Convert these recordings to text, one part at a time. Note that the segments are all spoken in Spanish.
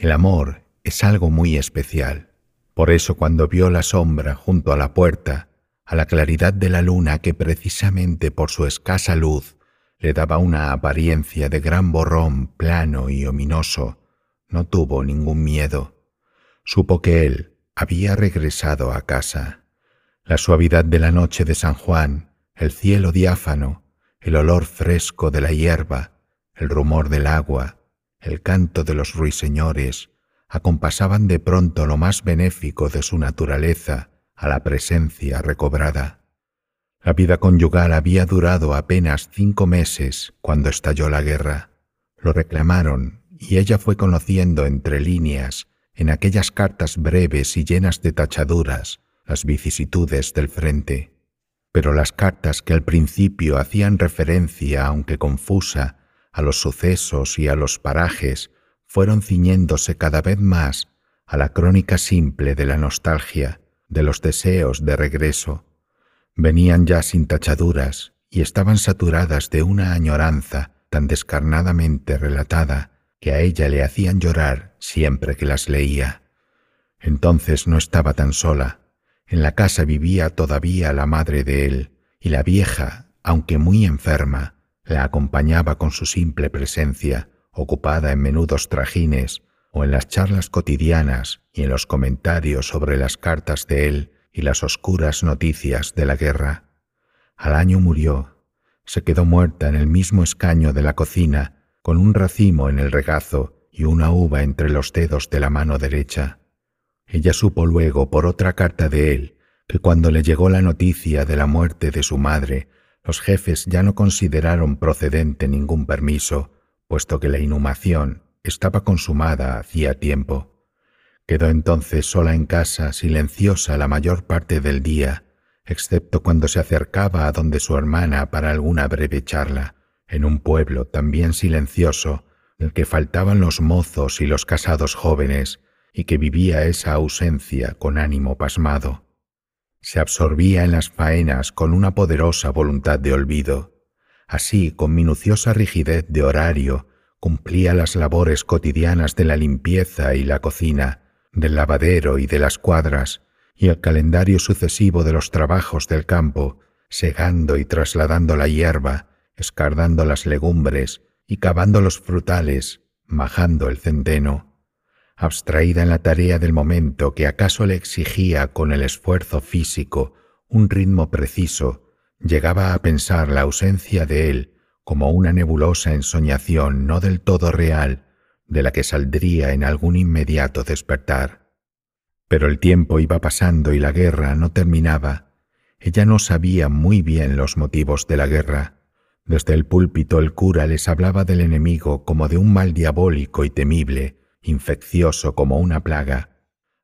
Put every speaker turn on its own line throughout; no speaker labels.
El amor es algo muy especial. Por eso cuando vio la sombra junto a la puerta, a la claridad de la luna que precisamente por su escasa luz le daba una apariencia de gran borrón plano y ominoso, no tuvo ningún miedo. Supo que él había regresado a casa. La suavidad de la noche de San Juan, el cielo diáfano, el olor fresco de la hierba, el rumor del agua, el canto de los ruiseñores, acompasaban de pronto lo más benéfico de su naturaleza a la presencia recobrada. La vida conyugal había durado apenas cinco meses cuando estalló la guerra. Lo reclamaron y ella fue conociendo entre líneas, en aquellas cartas breves y llenas de tachaduras, las vicisitudes del frente. Pero las cartas que al principio hacían referencia, aunque confusa, a los sucesos y a los parajes, fueron ciñéndose cada vez más a la crónica simple de la nostalgia, de los deseos de regreso. Venían ya sin tachaduras y estaban saturadas de una añoranza tan descarnadamente relatada que a ella le hacían llorar siempre que las leía. Entonces no estaba tan sola. En la casa vivía todavía la madre de él, y la vieja, aunque muy enferma, la acompañaba con su simple presencia, ocupada en menudos trajines o en las charlas cotidianas y en los comentarios sobre las cartas de él y las oscuras noticias de la guerra. Al año murió. Se quedó muerta en el mismo escaño de la cocina con un racimo en el regazo y una uva entre los dedos de la mano derecha. Ella supo luego por otra carta de él que cuando le llegó la noticia de la muerte de su madre, los jefes ya no consideraron procedente ningún permiso, puesto que la inhumación estaba consumada hacía tiempo. Quedó entonces sola en casa, silenciosa la mayor parte del día, excepto cuando se acercaba a donde su hermana para alguna breve charla en un pueblo también silencioso, del que faltaban los mozos y los casados jóvenes, y que vivía esa ausencia con ánimo pasmado. Se absorbía en las faenas con una poderosa voluntad de olvido. Así, con minuciosa rigidez de horario, cumplía las labores cotidianas de la limpieza y la cocina, del lavadero y de las cuadras, y el calendario sucesivo de los trabajos del campo, segando y trasladando la hierba, escardando las legumbres y cavando los frutales, majando el centeno, abstraída en la tarea del momento que acaso le exigía con el esfuerzo físico un ritmo preciso, llegaba a pensar la ausencia de él como una nebulosa ensoñación no del todo real, de la que saldría en algún inmediato despertar. Pero el tiempo iba pasando y la guerra no terminaba. Ella no sabía muy bien los motivos de la guerra, desde el púlpito el cura les hablaba del enemigo como de un mal diabólico y temible, infeccioso como una plaga.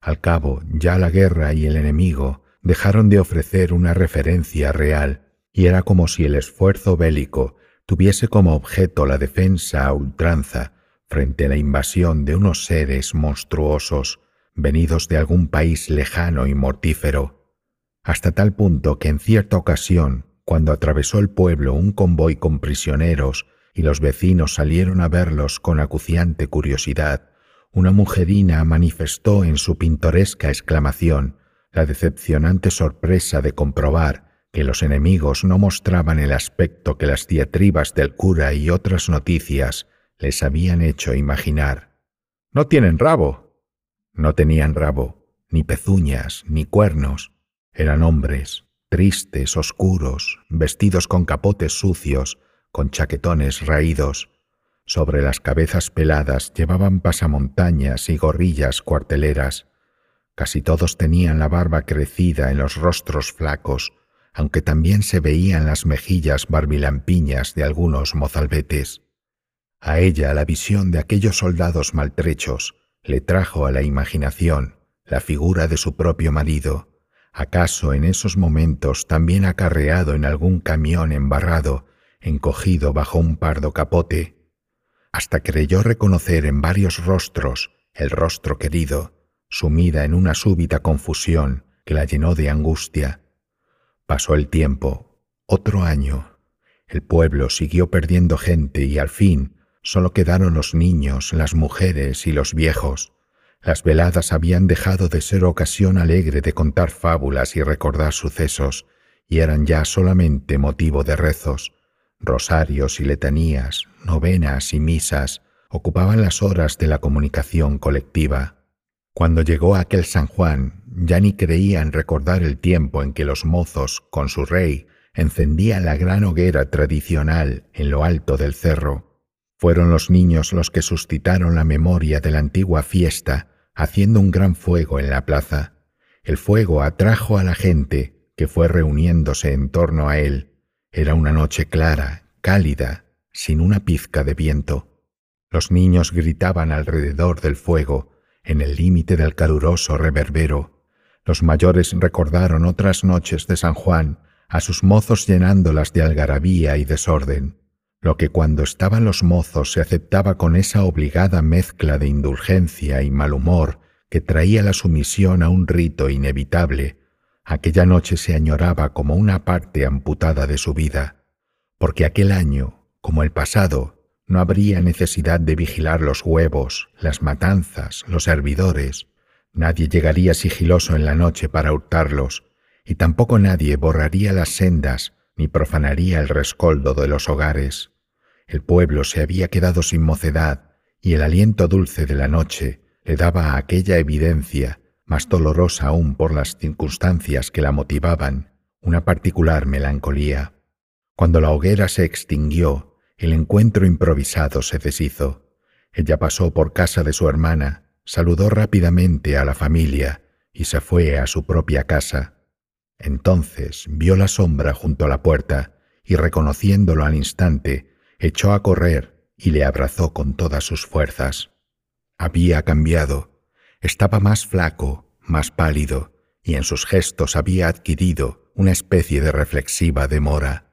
Al cabo, ya la guerra y el enemigo dejaron de ofrecer una referencia real, y era como si el esfuerzo bélico tuviese como objeto la defensa a ultranza frente a la invasión de unos seres monstruosos venidos de algún país lejano y mortífero, hasta tal punto que en cierta ocasión cuando atravesó el pueblo un convoy con prisioneros y los vecinos salieron a verlos con acuciante curiosidad, una mujerina manifestó en su pintoresca exclamación la decepcionante sorpresa de comprobar que los enemigos no mostraban el aspecto que las diatribas del cura y otras noticias les habían hecho imaginar. No tienen rabo. No tenían rabo, ni pezuñas, ni cuernos. Eran hombres, tristes, oscuros, vestidos con capotes sucios, con chaquetones raídos. Sobre las cabezas peladas llevaban pasamontañas y gorrillas cuarteleras. Casi todos tenían la barba crecida en los rostros flacos, aunque también se veían las mejillas barbilampiñas de algunos mozalbetes. A ella la visión de aquellos soldados maltrechos le trajo a la imaginación la figura de su propio marido, acaso en esos momentos también acarreado en algún camión embarrado, encogido bajo un pardo capote, hasta creyó reconocer en varios rostros el rostro querido, sumida en una súbita confusión que la llenó de angustia. Pasó el tiempo, otro año. El pueblo siguió perdiendo gente y al fin Solo quedaron los niños, las mujeres y los viejos. Las veladas habían dejado de ser ocasión alegre de contar fábulas y recordar sucesos, y eran ya solamente motivo de rezos. Rosarios y letanías, novenas y misas ocupaban las horas de la comunicación colectiva. Cuando llegó aquel San Juan, ya ni creían recordar el tiempo en que los mozos, con su rey, encendían la gran hoguera tradicional en lo alto del cerro. Fueron los niños los que suscitaron la memoria de la antigua fiesta, haciendo un gran fuego en la plaza. El fuego atrajo a la gente, que fue reuniéndose en torno a él. Era una noche clara, cálida, sin una pizca de viento. Los niños gritaban alrededor del fuego, en el límite del caluroso reverbero. Los mayores recordaron otras noches de San Juan, a sus mozos llenándolas de algarabía y desorden, lo que cuando estaban los mozos se aceptaba con esa obligada mezcla de indulgencia y mal humor que traía la sumisión a un rito inevitable, aquella noche se añoraba como una parte amputada de su vida, porque aquel año, como el pasado, no habría necesidad de vigilar los huevos, las matanzas, los hervidores. Nadie llegaría sigiloso en la noche para hurtarlos, y tampoco nadie borraría las sendas ni profanaría el rescoldo de los hogares. El pueblo se había quedado sin mocedad, y el aliento dulce de la noche le daba aquella evidencia, más dolorosa aún por las circunstancias que la motivaban, una particular melancolía. Cuando la hoguera se extinguió el encuentro improvisado se deshizo. Ella pasó por casa de su hermana, saludó rápidamente a la familia y se fue a su propia casa. Entonces vio la sombra junto a la puerta y reconociéndolo al instante, echó a correr y le abrazó con todas sus fuerzas. Había cambiado, estaba más flaco, más pálido, y en sus gestos había adquirido una especie de reflexiva demora.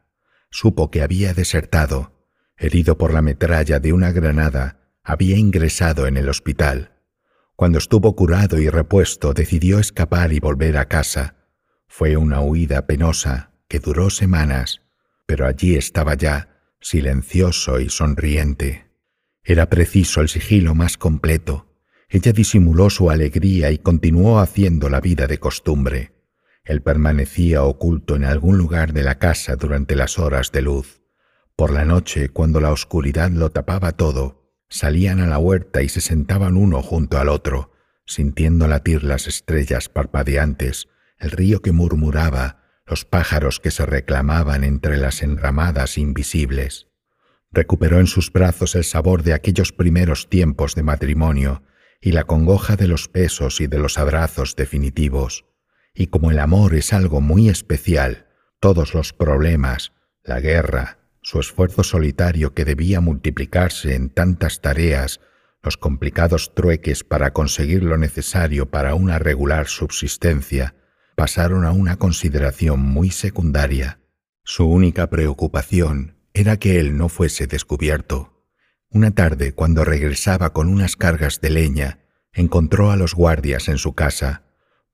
Supo que había desertado herido por la metralla de una granada, había ingresado en el hospital. Cuando estuvo curado y repuesto, decidió escapar y volver a casa. Fue una huida penosa que duró semanas, pero allí estaba ya, silencioso y sonriente. Era preciso el sigilo más completo. Ella disimuló su alegría y continuó haciendo la vida de costumbre. Él permanecía oculto en algún lugar de la casa durante las horas de luz. Por la noche, cuando la oscuridad lo tapaba todo, salían a la huerta y se sentaban uno junto al otro, sintiendo latir las estrellas parpadeantes, el río que murmuraba, los pájaros que se reclamaban entre las enramadas invisibles. Recuperó en sus brazos el sabor de aquellos primeros tiempos de matrimonio y la congoja de los besos y de los abrazos definitivos. Y como el amor es algo muy especial, todos los problemas, la guerra, su esfuerzo solitario que debía multiplicarse en tantas tareas, los complicados trueques para conseguir lo necesario para una regular subsistencia, pasaron a una consideración muy secundaria. Su única preocupación era que él no fuese descubierto. Una tarde, cuando regresaba con unas cargas de leña, encontró a los guardias en su casa,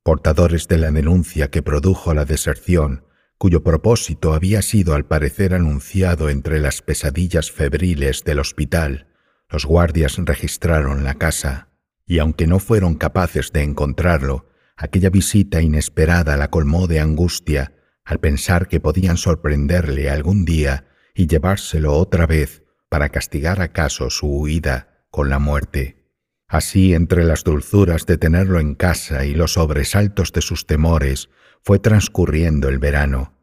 portadores de la denuncia que produjo la deserción cuyo propósito había sido al parecer anunciado entre las pesadillas febriles del hospital, los guardias registraron la casa, y aunque no fueron capaces de encontrarlo, aquella visita inesperada la colmó de angustia al pensar que podían sorprenderle algún día y llevárselo otra vez para castigar acaso su huida con la muerte. Así, entre las dulzuras de tenerlo en casa y los sobresaltos de sus temores, fue transcurriendo el verano.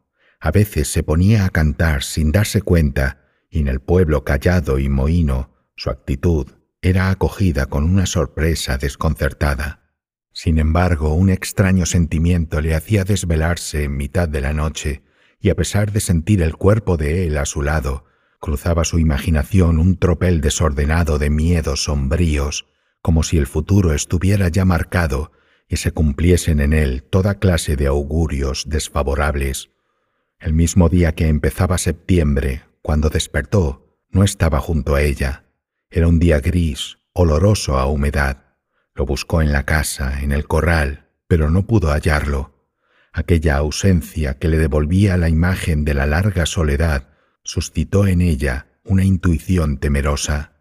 A veces se ponía a cantar sin darse cuenta, y en el pueblo callado y mohino su actitud era acogida con una sorpresa desconcertada. Sin embargo, un extraño sentimiento le hacía desvelarse en mitad de la noche, y a pesar de sentir el cuerpo de él a su lado, cruzaba su imaginación un tropel desordenado de miedos sombríos, como si el futuro estuviera ya marcado y se cumpliesen en él toda clase de augurios desfavorables. El mismo día que empezaba septiembre, cuando despertó, no estaba junto a ella. Era un día gris, oloroso a humedad. Lo buscó en la casa, en el corral, pero no pudo hallarlo. Aquella ausencia que le devolvía la imagen de la larga soledad suscitó en ella una intuición temerosa.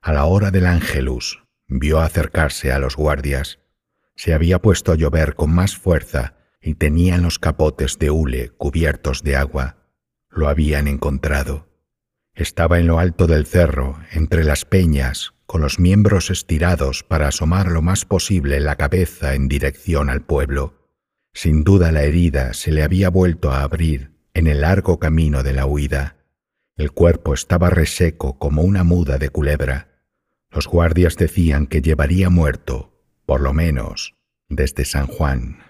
A la hora del ángelus, vio acercarse a los guardias. Se había puesto a llover con más fuerza y tenían los capotes de hule cubiertos de agua. Lo habían encontrado. Estaba en lo alto del cerro, entre las peñas, con los miembros estirados para asomar lo más posible la cabeza en dirección al pueblo. Sin duda la herida se le había vuelto a abrir en el largo camino de la huida. El cuerpo estaba reseco como una muda de culebra. Los guardias decían que llevaría muerto, por lo menos, desde San Juan.